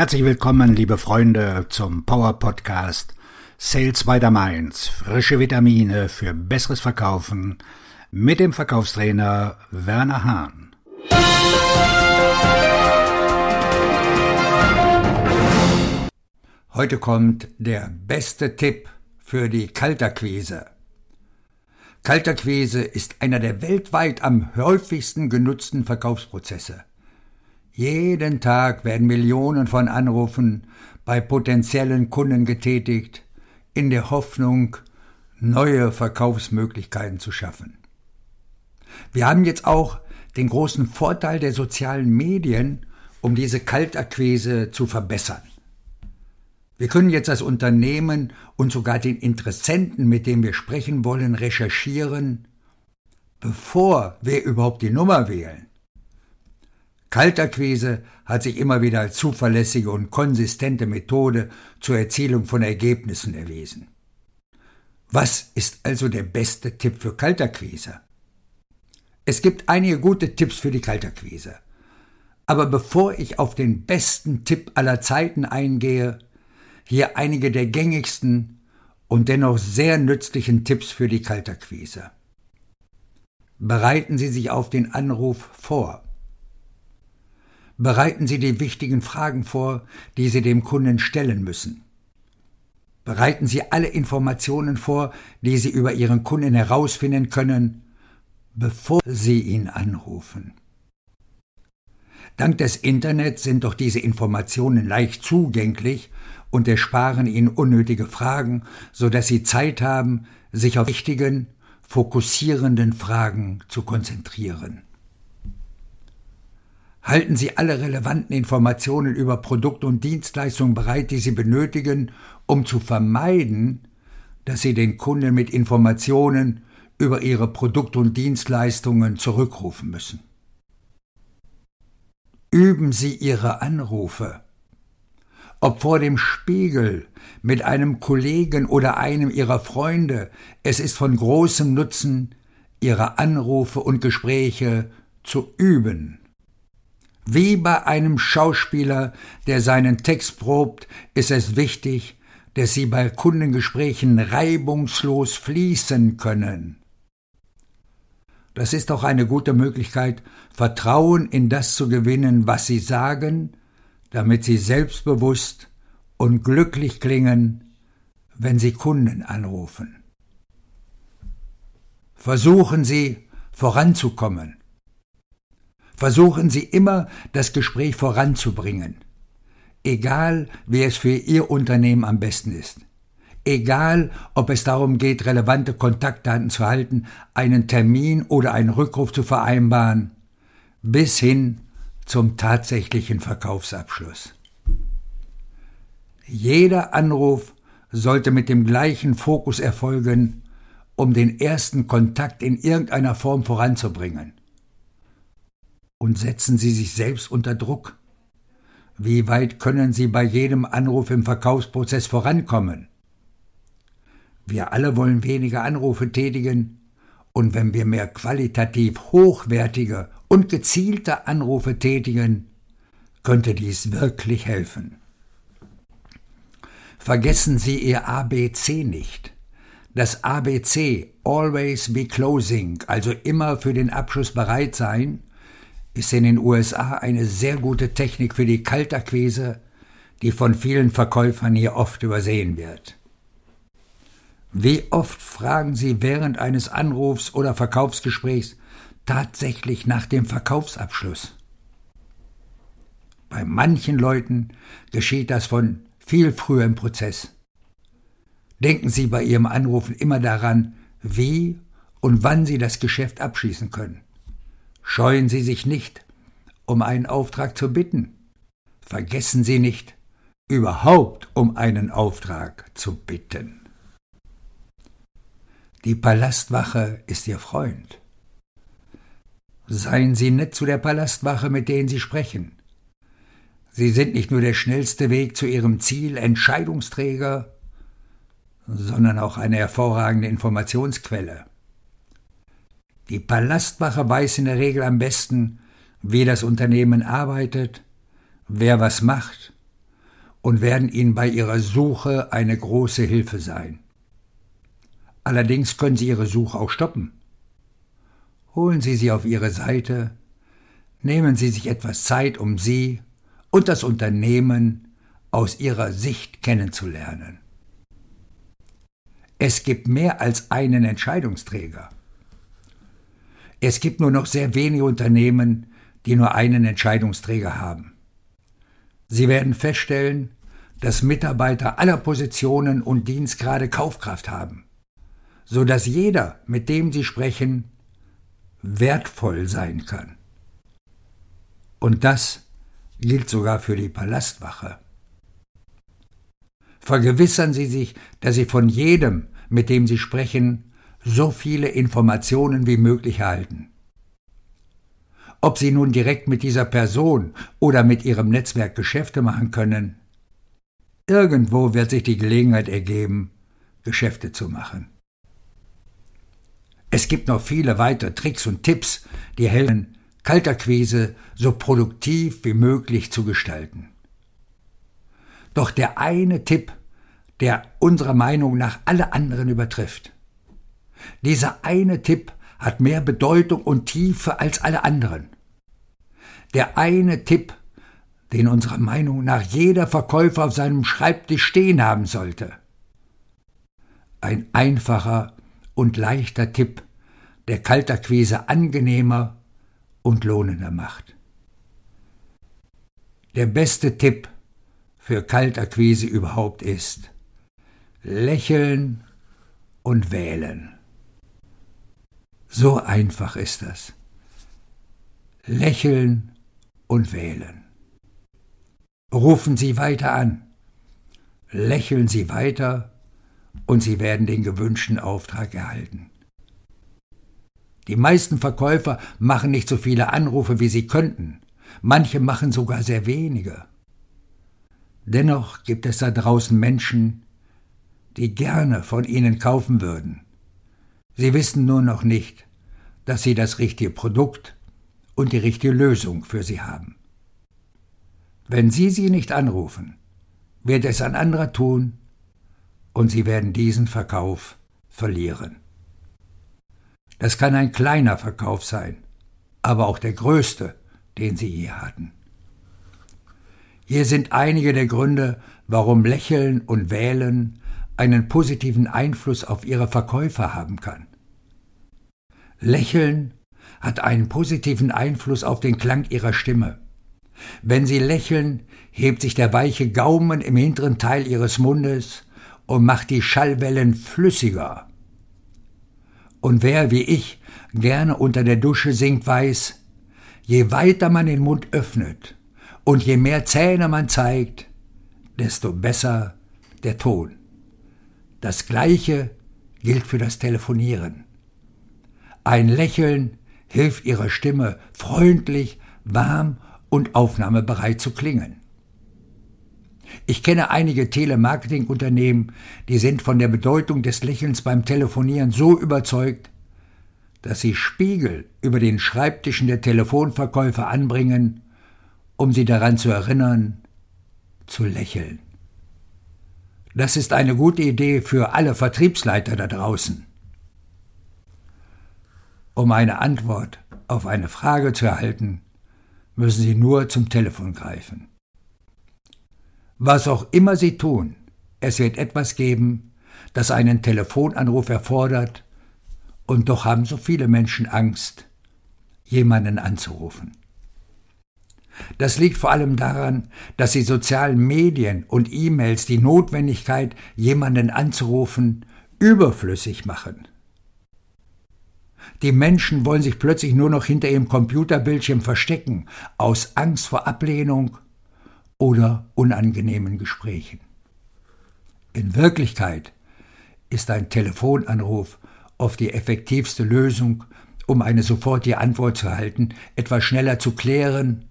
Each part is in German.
Herzlich willkommen, liebe Freunde, zum Power Podcast Sales by the Mainz. Frische Vitamine für besseres Verkaufen mit dem Verkaufstrainer Werner Hahn. Heute kommt der beste Tipp für die Kalterquise. Kalterquise ist einer der weltweit am häufigsten genutzten Verkaufsprozesse. Jeden Tag werden Millionen von Anrufen bei potenziellen Kunden getätigt, in der Hoffnung, neue Verkaufsmöglichkeiten zu schaffen. Wir haben jetzt auch den großen Vorteil der sozialen Medien, um diese Kaltakquise zu verbessern. Wir können jetzt als Unternehmen und sogar den Interessenten, mit dem wir sprechen wollen, recherchieren, bevor wir überhaupt die Nummer wählen. Kaltakquise hat sich immer wieder als zuverlässige und konsistente Methode zur Erzielung von Ergebnissen erwiesen. Was ist also der beste Tipp für Kaltakquise? Es gibt einige gute Tipps für die Kaltakquise. Aber bevor ich auf den besten Tipp aller Zeiten eingehe, hier einige der gängigsten und dennoch sehr nützlichen Tipps für die Kaltakquise. Bereiten Sie sich auf den Anruf vor. Bereiten Sie die wichtigen Fragen vor, die Sie dem Kunden stellen müssen. Bereiten Sie alle Informationen vor, die Sie über Ihren Kunden herausfinden können, bevor Sie ihn anrufen. Dank des Internets sind doch diese Informationen leicht zugänglich und ersparen Ihnen unnötige Fragen, so dass Sie Zeit haben, sich auf wichtigen, fokussierenden Fragen zu konzentrieren. Halten Sie alle relevanten Informationen über Produkte und Dienstleistungen bereit, die Sie benötigen, um zu vermeiden, dass Sie den Kunden mit Informationen über Ihre Produkte und Dienstleistungen zurückrufen müssen. Üben Sie Ihre Anrufe. Ob vor dem Spiegel, mit einem Kollegen oder einem Ihrer Freunde, es ist von großem Nutzen, Ihre Anrufe und Gespräche zu üben. Wie bei einem Schauspieler, der seinen Text probt, ist es wichtig, dass sie bei Kundengesprächen reibungslos fließen können. Das ist auch eine gute Möglichkeit, Vertrauen in das zu gewinnen, was sie sagen, damit sie selbstbewusst und glücklich klingen, wenn sie Kunden anrufen. Versuchen Sie, voranzukommen. Versuchen Sie immer, das Gespräch voranzubringen. Egal, wie es für Ihr Unternehmen am besten ist. Egal, ob es darum geht, relevante Kontaktdaten zu halten, einen Termin oder einen Rückruf zu vereinbaren, bis hin zum tatsächlichen Verkaufsabschluss. Jeder Anruf sollte mit dem gleichen Fokus erfolgen, um den ersten Kontakt in irgendeiner Form voranzubringen und setzen Sie sich selbst unter Druck. Wie weit können Sie bei jedem Anruf im Verkaufsprozess vorankommen? Wir alle wollen weniger Anrufe tätigen, und wenn wir mehr qualitativ hochwertige und gezielte Anrufe tätigen, könnte dies wirklich helfen. Vergessen Sie Ihr ABC nicht. Das ABC Always be Closing, also immer für den Abschluss bereit sein, ist in den USA eine sehr gute Technik für die Kaltakquise, die von vielen Verkäufern hier oft übersehen wird. Wie oft fragen Sie während eines Anrufs oder Verkaufsgesprächs tatsächlich nach dem Verkaufsabschluss? Bei manchen Leuten geschieht das von viel früher im Prozess. Denken Sie bei Ihrem Anrufen immer daran, wie und wann Sie das Geschäft abschließen können. Scheuen Sie sich nicht, um einen Auftrag zu bitten. Vergessen Sie nicht, überhaupt um einen Auftrag zu bitten. Die Palastwache ist Ihr Freund. Seien Sie nett zu der Palastwache, mit denen Sie sprechen. Sie sind nicht nur der schnellste Weg zu Ihrem Ziel, Entscheidungsträger, sondern auch eine hervorragende Informationsquelle. Die Palastwache weiß in der Regel am besten, wie das Unternehmen arbeitet, wer was macht, und werden Ihnen bei Ihrer Suche eine große Hilfe sein. Allerdings können Sie Ihre Suche auch stoppen. Holen Sie sie auf Ihre Seite, nehmen Sie sich etwas Zeit, um Sie und das Unternehmen aus Ihrer Sicht kennenzulernen. Es gibt mehr als einen Entscheidungsträger. Es gibt nur noch sehr wenige Unternehmen, die nur einen Entscheidungsträger haben. Sie werden feststellen, dass Mitarbeiter aller Positionen und Dienstgrade Kaufkraft haben, so dass jeder, mit dem sie sprechen, wertvoll sein kann. Und das gilt sogar für die Palastwache. Vergewissern Sie sich, dass Sie von jedem, mit dem Sie sprechen, so viele Informationen wie möglich erhalten. Ob Sie nun direkt mit dieser Person oder mit Ihrem Netzwerk Geschäfte machen können, irgendwo wird sich die Gelegenheit ergeben, Geschäfte zu machen. Es gibt noch viele weitere Tricks und Tipps, die helfen, Kalterquise so produktiv wie möglich zu gestalten. Doch der eine Tipp, der unserer Meinung nach alle anderen übertrifft. Dieser eine Tipp hat mehr Bedeutung und Tiefe als alle anderen. Der eine Tipp, den unserer Meinung nach jeder Verkäufer auf seinem Schreibtisch stehen haben sollte. Ein einfacher und leichter Tipp, der Kalterquise angenehmer und lohnender macht. Der beste Tipp für Kaltakquise überhaupt ist Lächeln und wählen. So einfach ist das. Lächeln und wählen. Rufen Sie weiter an, lächeln Sie weiter und Sie werden den gewünschten Auftrag erhalten. Die meisten Verkäufer machen nicht so viele Anrufe, wie sie könnten, manche machen sogar sehr wenige. Dennoch gibt es da draußen Menschen, die gerne von Ihnen kaufen würden. Sie wissen nur noch nicht, dass Sie das richtige Produkt und die richtige Lösung für sie haben. Wenn Sie sie nicht anrufen, wird es ein anderer tun und Sie werden diesen Verkauf verlieren. Das kann ein kleiner Verkauf sein, aber auch der größte, den Sie je hatten. Hier sind einige der Gründe, warum Lächeln und Wählen einen positiven Einfluss auf Ihre Verkäufer haben kann. Lächeln hat einen positiven Einfluss auf den Klang ihrer Stimme. Wenn sie lächeln, hebt sich der weiche Gaumen im hinteren Teil ihres Mundes und macht die Schallwellen flüssiger. Und wer wie ich gerne unter der Dusche singt, weiß, je weiter man den Mund öffnet und je mehr Zähne man zeigt, desto besser der Ton. Das gleiche gilt für das Telefonieren. Ein Lächeln hilft ihrer Stimme freundlich, warm und aufnahmebereit zu klingen. Ich kenne einige Telemarketingunternehmen, die sind von der Bedeutung des Lächelns beim Telefonieren so überzeugt, dass sie Spiegel über den Schreibtischen der Telefonverkäufer anbringen, um sie daran zu erinnern, zu lächeln. Das ist eine gute Idee für alle Vertriebsleiter da draußen. Um eine Antwort auf eine Frage zu erhalten, müssen Sie nur zum Telefon greifen. Was auch immer Sie tun, es wird etwas geben, das einen Telefonanruf erfordert, und doch haben so viele Menschen Angst, jemanden anzurufen. Das liegt vor allem daran, dass die sozialen Medien und E-Mails die Notwendigkeit, jemanden anzurufen, überflüssig machen. Die Menschen wollen sich plötzlich nur noch hinter ihrem Computerbildschirm verstecken, aus Angst vor Ablehnung oder unangenehmen Gesprächen. In Wirklichkeit ist ein Telefonanruf oft die effektivste Lösung, um eine sofortige Antwort zu erhalten, etwas schneller zu klären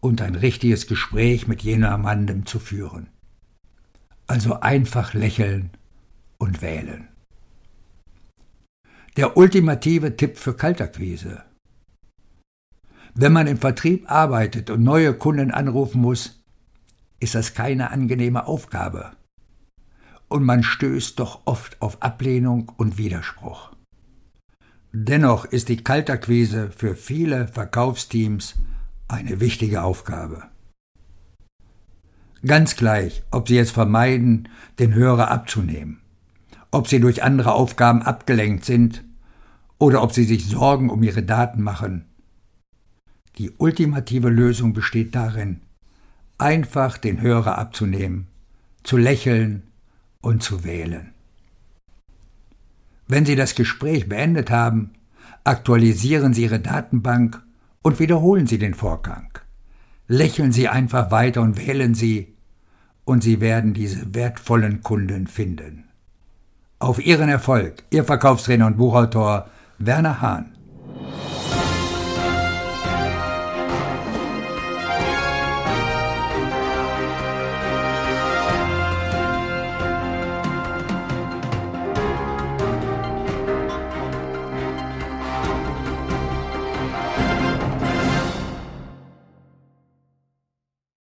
und ein richtiges Gespräch mit jemandem zu führen. Also einfach lächeln und wählen. Der ultimative Tipp für Kaltakquise. Wenn man im Vertrieb arbeitet und neue Kunden anrufen muss, ist das keine angenehme Aufgabe. Und man stößt doch oft auf Ablehnung und Widerspruch. Dennoch ist die Kaltakquise für viele Verkaufsteams eine wichtige Aufgabe. Ganz gleich, ob Sie jetzt vermeiden, den Hörer abzunehmen, ob Sie durch andere Aufgaben abgelenkt sind oder ob Sie sich Sorgen um Ihre Daten machen. Die ultimative Lösung besteht darin, einfach den Hörer abzunehmen, zu lächeln und zu wählen. Wenn Sie das Gespräch beendet haben, aktualisieren Sie Ihre Datenbank und wiederholen Sie den Vorgang. Lächeln Sie einfach weiter und wählen Sie, und Sie werden diese wertvollen Kunden finden. Auf Ihren Erfolg, Ihr Verkaufstrainer und Buchautor Werner Hahn.